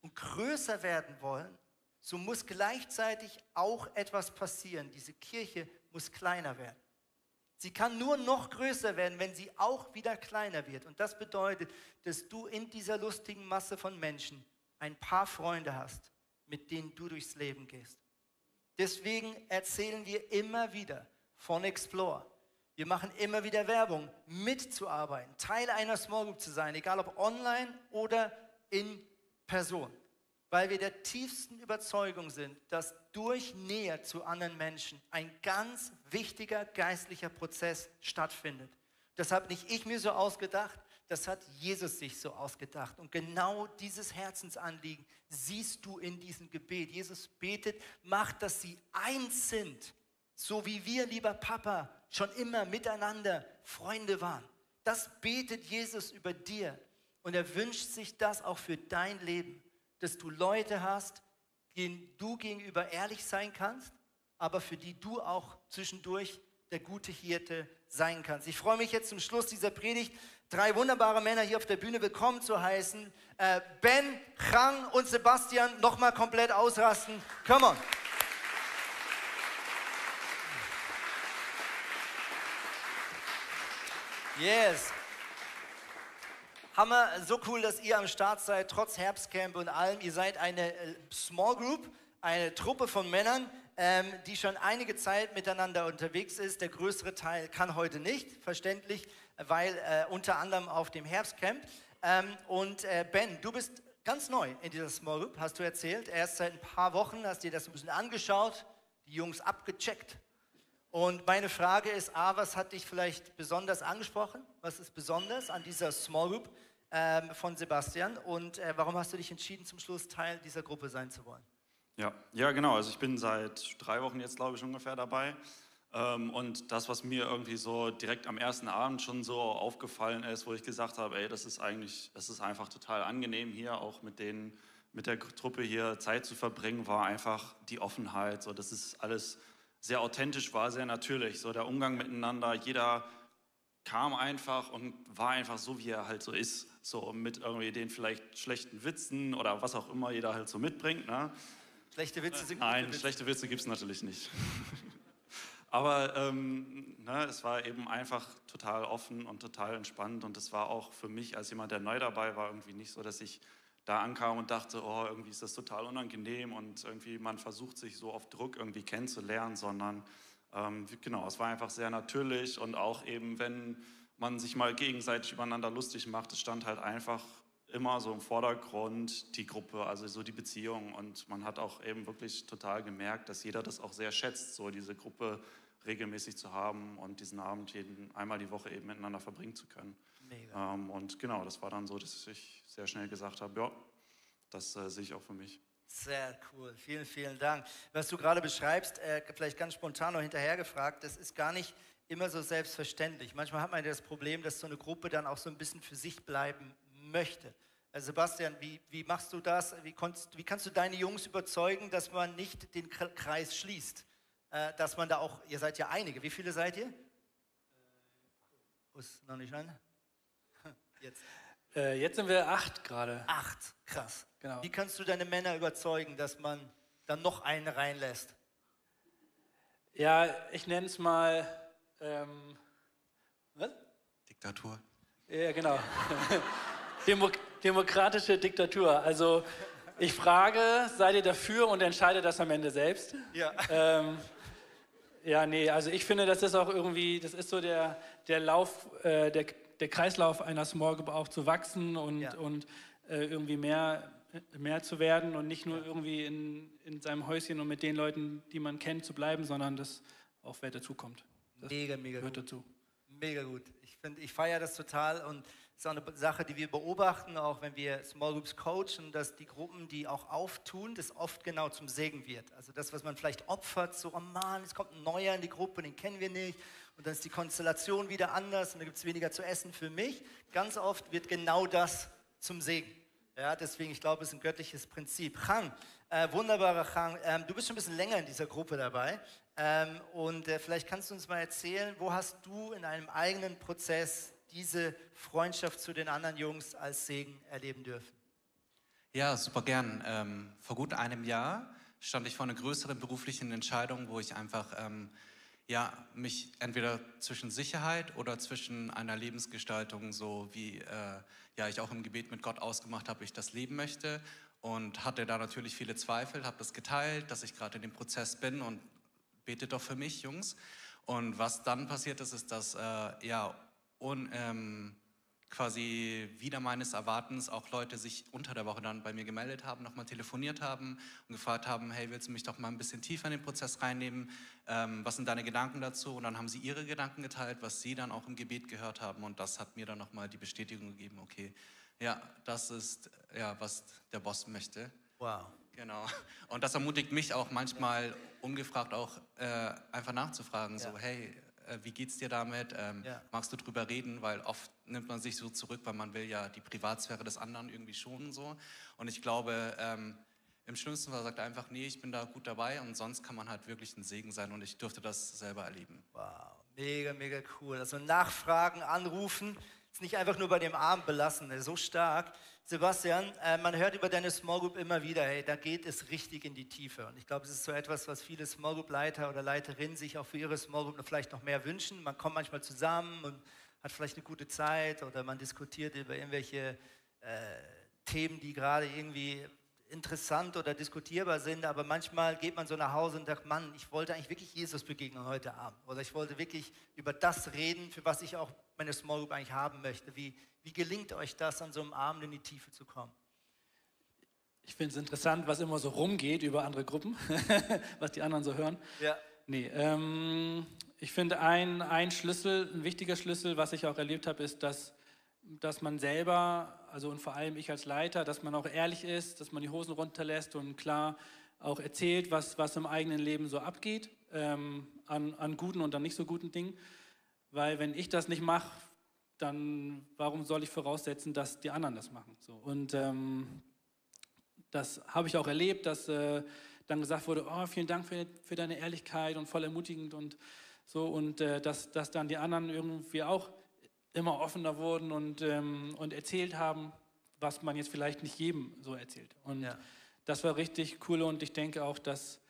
und größer werden wollen, so muss gleichzeitig auch etwas passieren. Diese Kirche muss kleiner werden. Sie kann nur noch größer werden, wenn sie auch wieder kleiner wird. Und das bedeutet, dass du in dieser lustigen Masse von Menschen ein paar Freunde hast, mit denen du durchs Leben gehst. Deswegen erzählen wir immer wieder von Explore. Wir machen immer wieder Werbung, mitzuarbeiten, Teil einer Small Group zu sein, egal ob online oder in Person weil wir der tiefsten Überzeugung sind, dass durch Nähe zu anderen Menschen ein ganz wichtiger geistlicher Prozess stattfindet. Das habe nicht ich mir so ausgedacht, das hat Jesus sich so ausgedacht. Und genau dieses Herzensanliegen siehst du in diesem Gebet. Jesus betet, macht, dass sie eins sind, so wie wir, lieber Papa, schon immer miteinander Freunde waren. Das betet Jesus über dir. Und er wünscht sich das auch für dein Leben dass du Leute hast, denen du gegenüber ehrlich sein kannst, aber für die du auch zwischendurch der gute Hirte sein kannst. Ich freue mich jetzt zum Schluss dieser Predigt, drei wunderbare Männer hier auf der Bühne willkommen zu heißen. Äh, ben, Chang und Sebastian nochmal komplett ausrasten. Come on. Yes. Hammer, so cool, dass ihr am Start seid, trotz Herbstcamp und allem. Ihr seid eine äh, Small Group, eine Truppe von Männern, ähm, die schon einige Zeit miteinander unterwegs ist. Der größere Teil kann heute nicht, verständlich, weil äh, unter anderem auf dem Herbstcamp. Ähm, und äh, Ben, du bist ganz neu in dieser Small Group, hast du erzählt. Erst seit ein paar Wochen hast dir das ein bisschen angeschaut, die Jungs abgecheckt. Und meine Frage ist, A, was hat dich vielleicht besonders angesprochen? Was ist besonders an dieser Small Group? ähm, von Sebastian. Und äh, warum hast du dich entschieden, zum Schluss Teil dieser Gruppe sein zu wollen? Ja, ja genau. Also ich bin seit drei Wochen jetzt, glaube ich, ungefähr dabei. Ähm, und das, was mir irgendwie so direkt am ersten Abend schon so aufgefallen ist, wo ich gesagt habe, ey, das ist eigentlich, das ist einfach total angenehm hier, auch mit den, mit der Truppe hier Zeit zu verbringen, war einfach die Offenheit. So, das ist alles sehr authentisch, war sehr natürlich. So der Umgang miteinander, jeder kam einfach und war einfach so, wie er halt so ist. So mit irgendwie den vielleicht schlechten Witzen oder was auch immer jeder halt so mitbringt. Ne? Schlechte Witze sind Nein, Witze. schlechte Witze gibt es natürlich nicht. Aber ähm, ne, es war eben einfach total offen und total entspannt. Und es war auch für mich als jemand, der neu dabei war, irgendwie nicht so, dass ich da ankam und dachte, oh, irgendwie ist das total unangenehm und irgendwie man versucht sich so auf Druck irgendwie kennenzulernen, sondern ähm, genau, es war einfach sehr natürlich und auch eben, wenn man sich mal gegenseitig übereinander lustig macht, es stand halt einfach immer so im Vordergrund die Gruppe, also so die Beziehung und man hat auch eben wirklich total gemerkt, dass jeder das auch sehr schätzt, so diese Gruppe regelmäßig zu haben und diesen Abend jeden, einmal die Woche eben miteinander verbringen zu können. Mega. Ähm, und genau, das war dann so, dass ich sehr schnell gesagt habe, ja, das äh, sehe ich auch für mich. Sehr cool, vielen, vielen Dank. Was du gerade beschreibst, äh, vielleicht ganz spontan noch hinterher gefragt, das ist gar nicht immer so selbstverständlich. Manchmal hat man ja das Problem, dass so eine Gruppe dann auch so ein bisschen für sich bleiben möchte. Also Sebastian, wie, wie machst du das? Wie, konntest, wie kannst du deine Jungs überzeugen, dass man nicht den Kreis schließt? Äh, dass man da auch, ihr seid ja einige, wie viele seid ihr? Äh, ist noch nicht an? Jetzt. Äh, jetzt sind wir acht gerade. Acht, krass. Genau. Wie kannst du deine Männer überzeugen, dass man dann noch einen reinlässt? Ja, ich nenne es mal ähm, was? Diktatur. Ja, genau. Demo demokratische Diktatur. Also ich frage, seid ihr dafür und entscheide das am Ende selbst? Ja. Ähm, ja, nee, also ich finde, das ist auch irgendwie, das ist so der, der Lauf, äh, der, der Kreislauf einer Small Group auch zu wachsen und, ja. und äh, irgendwie mehr, mehr zu werden und nicht nur irgendwie in, in seinem Häuschen und mit den Leuten, die man kennt, zu bleiben, sondern dass auch wer dazukommt. Das mega, mega gehört gut. dazu. Mega gut. Ich finde, ich feiere das total und es ist auch eine Sache, die wir beobachten, auch wenn wir Small Groups coachen, dass die Gruppen, die auch auftun, das oft genau zum Segen wird. Also das, was man vielleicht opfert, so, oh Mann, es kommt ein Neuer in die Gruppe, den kennen wir nicht und dann ist die Konstellation wieder anders und dann gibt es weniger zu essen für mich. Ganz oft wird genau das zum Segen. Ja, deswegen, ich glaube, es ist ein göttliches Prinzip. Chang, äh, wunderbarer Chang, ähm, du bist schon ein bisschen länger in dieser Gruppe dabei ähm, und äh, vielleicht kannst du uns mal erzählen, wo hast du in einem eigenen Prozess diese Freundschaft zu den anderen Jungs als Segen erleben dürfen? Ja, super gern. Ähm, vor gut einem Jahr stand ich vor einer größeren beruflichen Entscheidung, wo ich einfach ähm, ja, mich entweder zwischen Sicherheit oder zwischen einer Lebensgestaltung, so wie äh, ja, ich auch im Gebet mit Gott ausgemacht habe, ich das leben möchte und hatte da natürlich viele Zweifel, habe das geteilt, dass ich gerade in dem Prozess bin und betet doch für mich, Jungs. Und was dann passiert ist, ist, dass äh, ja, un, ähm, quasi wieder meines Erwartens auch Leute sich unter der Woche dann bei mir gemeldet haben, nochmal telefoniert haben und gefragt haben, hey, willst du mich doch mal ein bisschen tiefer in den Prozess reinnehmen? Ähm, was sind deine Gedanken dazu? Und dann haben sie ihre Gedanken geteilt, was sie dann auch im Gebet gehört haben und das hat mir dann nochmal die Bestätigung gegeben, okay, ja, das ist ja, was der Boss möchte. Wow. Genau. Und das ermutigt mich auch manchmal ungefragt auch äh, einfach nachzufragen, ja. so hey, äh, wie geht's dir damit? Ähm, ja. Magst du drüber reden? Weil oft nimmt man sich so zurück, weil man will ja die Privatsphäre des anderen irgendwie schonen so. Und ich glaube, ähm, im schlimmsten Fall sagt er einfach, nee, ich bin da gut dabei und sonst kann man halt wirklich ein Segen sein und ich durfte das selber erleben. Wow, mega, mega cool. Also nachfragen, anrufen, ist nicht einfach nur bei dem Abend belassen, so stark. Sebastian, äh, man hört über deine Small Group immer wieder, hey, da geht es richtig in die Tiefe. Und ich glaube, es ist so etwas, was viele Small Group Leiter oder Leiterinnen sich auch für ihre Small Group vielleicht noch mehr wünschen. Man kommt manchmal zusammen und hat vielleicht eine gute Zeit oder man diskutiert über irgendwelche äh, Themen, die gerade irgendwie interessant oder diskutierbar sind, aber manchmal geht man so nach Hause und sagt, Mann, ich wollte eigentlich wirklich Jesus begegnen heute Abend oder ich wollte wirklich über das reden, für was ich auch meine Small Group eigentlich haben möchte. Wie, wie gelingt euch das, an so einem Abend in die Tiefe zu kommen? Ich finde es interessant, was immer so rumgeht über andere Gruppen, was die anderen so hören. Ja. Nee, ähm, ich finde ein, ein Schlüssel, ein wichtiger Schlüssel, was ich auch erlebt habe, ist, dass, dass man selber, also und vor allem ich als Leiter, dass man auch ehrlich ist, dass man die Hosen runterlässt und klar auch erzählt, was, was im eigenen Leben so abgeht, ähm, an, an guten und an nicht so guten Dingen. Weil wenn ich das nicht mache, dann warum soll ich voraussetzen, dass die anderen das machen? So, und ähm, das habe ich auch erlebt, dass äh, dann gesagt wurde, oh, vielen Dank für, für, deine Ehrlichkeit und voll ermutigend und so und äh, dass, dass dann die anderen irgendwie auch immer offener wurden und, ähm, und erzählt haben, was man jetzt vielleicht nicht jedem so erzählt. Und ja. das war richtig cool und ich denke auch, dass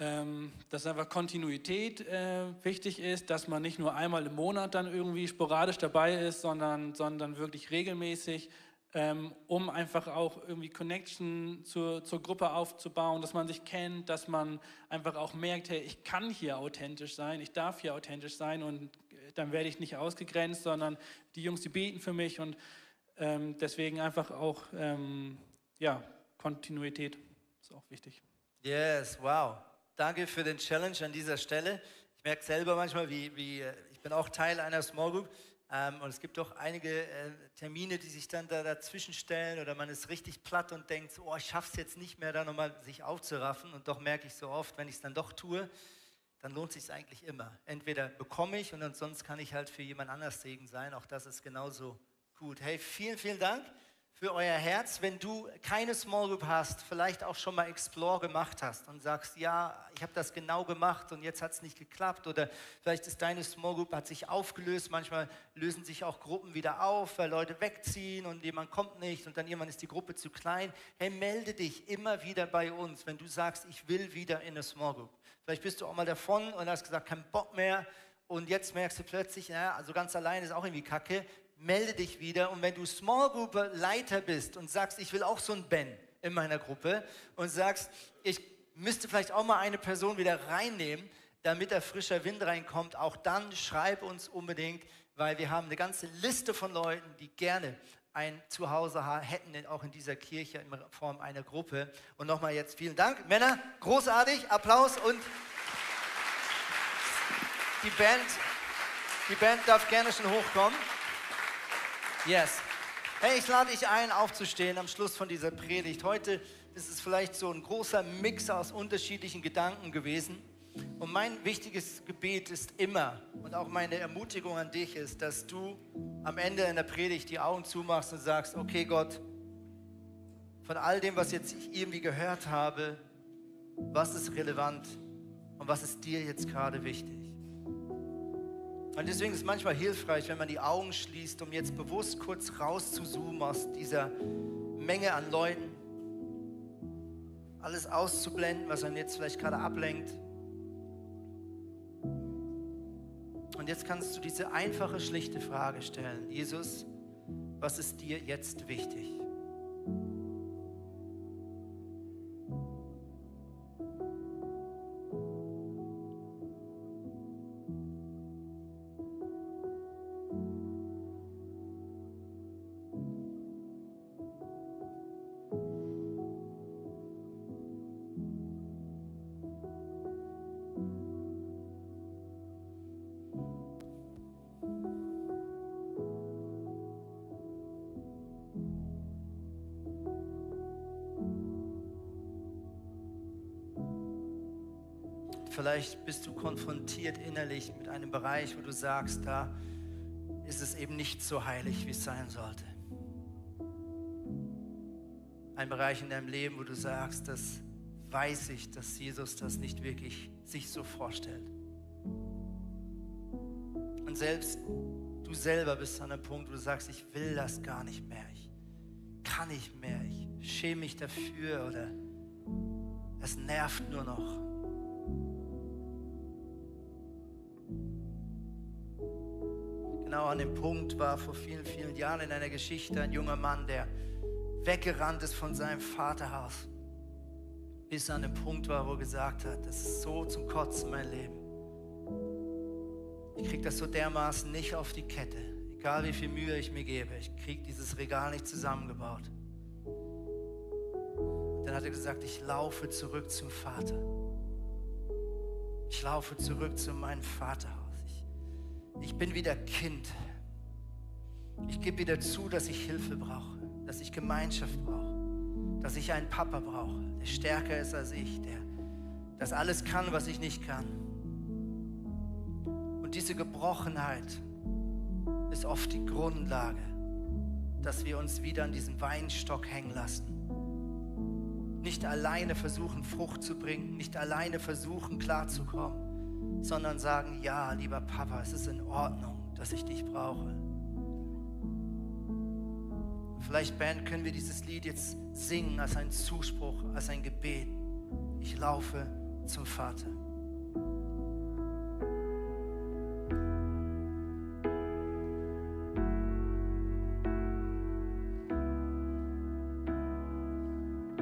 ähm, dass einfach Kontinuität äh, wichtig ist, dass man nicht nur einmal im Monat dann irgendwie sporadisch dabei ist, sondern, sondern wirklich regelmäßig, ähm, um einfach auch irgendwie Connection zur, zur Gruppe aufzubauen, dass man sich kennt, dass man einfach auch merkt, hey, ich kann hier authentisch sein, ich darf hier authentisch sein und dann werde ich nicht ausgegrenzt, sondern die Jungs, die beten für mich und ähm, deswegen einfach auch, ähm, ja, Kontinuität ist auch wichtig. Yes, wow. Danke für den Challenge an dieser Stelle. Ich merke selber manchmal, wie, wie äh, ich bin auch Teil einer Small Group ähm, und es gibt doch einige äh, Termine, die sich dann da dazwischen stellen oder man ist richtig platt und denkt, oh, ich schaffe es jetzt nicht mehr, da nochmal sich aufzuraffen und doch merke ich so oft, wenn ich es dann doch tue, dann lohnt es sich eigentlich immer. Entweder bekomme ich und sonst kann ich halt für jemand anders Segen sein. Auch das ist genauso gut. Hey, vielen, vielen Dank für euer Herz, wenn du keine Small Group hast, vielleicht auch schon mal Explore gemacht hast und sagst, ja, ich habe das genau gemacht und jetzt hat es nicht geklappt oder vielleicht ist deine Small Group hat sich aufgelöst, manchmal lösen sich auch Gruppen wieder auf, weil Leute wegziehen und jemand kommt nicht und dann irgendwann ist die Gruppe zu klein. Hey, melde dich immer wieder bei uns, wenn du sagst, ich will wieder in eine Small Group. Vielleicht bist du auch mal davon und hast gesagt, kein Bock mehr und jetzt merkst du plötzlich, ja, also ganz allein ist auch irgendwie kacke melde dich wieder. Und wenn du Small Group Leiter bist und sagst, ich will auch so ein Ben in meiner Gruppe und sagst, ich müsste vielleicht auch mal eine Person wieder reinnehmen, damit da frischer Wind reinkommt, auch dann schreib uns unbedingt, weil wir haben eine ganze Liste von Leuten, die gerne ein Zuhause hätten, auch in dieser Kirche in Form einer Gruppe. Und nochmal jetzt vielen Dank. Männer, großartig, Applaus und die Band, die Band darf gerne schon hochkommen. Yes. Hey, ich lade dich ein, aufzustehen am Schluss von dieser Predigt. Heute ist es vielleicht so ein großer Mix aus unterschiedlichen Gedanken gewesen. Und mein wichtiges Gebet ist immer und auch meine Ermutigung an dich ist, dass du am Ende in der Predigt die Augen zumachst und sagst, okay Gott, von all dem, was jetzt ich irgendwie gehört habe, was ist relevant und was ist dir jetzt gerade wichtig? Und deswegen ist es manchmal hilfreich, wenn man die Augen schließt, um jetzt bewusst kurz rauszuzoomen aus dieser Menge an Leuten, alles auszublenden, was einen jetzt vielleicht gerade ablenkt. Und jetzt kannst du diese einfache, schlichte Frage stellen. Jesus, was ist dir jetzt wichtig? Vielleicht bist du konfrontiert innerlich mit einem Bereich, wo du sagst, da ist es eben nicht so heilig, wie es sein sollte. Ein Bereich in deinem Leben, wo du sagst, das weiß ich, dass Jesus das nicht wirklich sich so vorstellt. Und selbst du selber bist an einem Punkt, wo du sagst, ich will das gar nicht mehr, ich kann nicht mehr, ich schäme mich dafür oder es nervt nur noch. Genau an dem Punkt war vor vielen, vielen Jahren in einer Geschichte ein junger Mann, der weggerannt ist von seinem Vaterhaus, bis er an dem Punkt war, wo er gesagt hat, das ist so zum Kotzen mein Leben. Ich kriege das so dermaßen nicht auf die Kette, egal wie viel Mühe ich mir gebe. Ich kriege dieses Regal nicht zusammengebaut. Dann hat er gesagt, ich laufe zurück zum Vater. Ich laufe zurück zu meinem Vaterhaus ich bin wieder Kind. Ich gebe wieder zu, dass ich Hilfe brauche, dass ich Gemeinschaft brauche, dass ich einen Papa brauche, der stärker ist als ich, der das alles kann, was ich nicht kann. Und diese Gebrochenheit ist oft die Grundlage, dass wir uns wieder an diesen Weinstock hängen lassen. Nicht alleine versuchen, Frucht zu bringen, nicht alleine versuchen, klarzukommen sondern sagen, ja, lieber Papa, es ist in Ordnung, dass ich dich brauche. Vielleicht, Band, können wir dieses Lied jetzt singen als ein Zuspruch, als ein Gebet. Ich laufe zum Vater.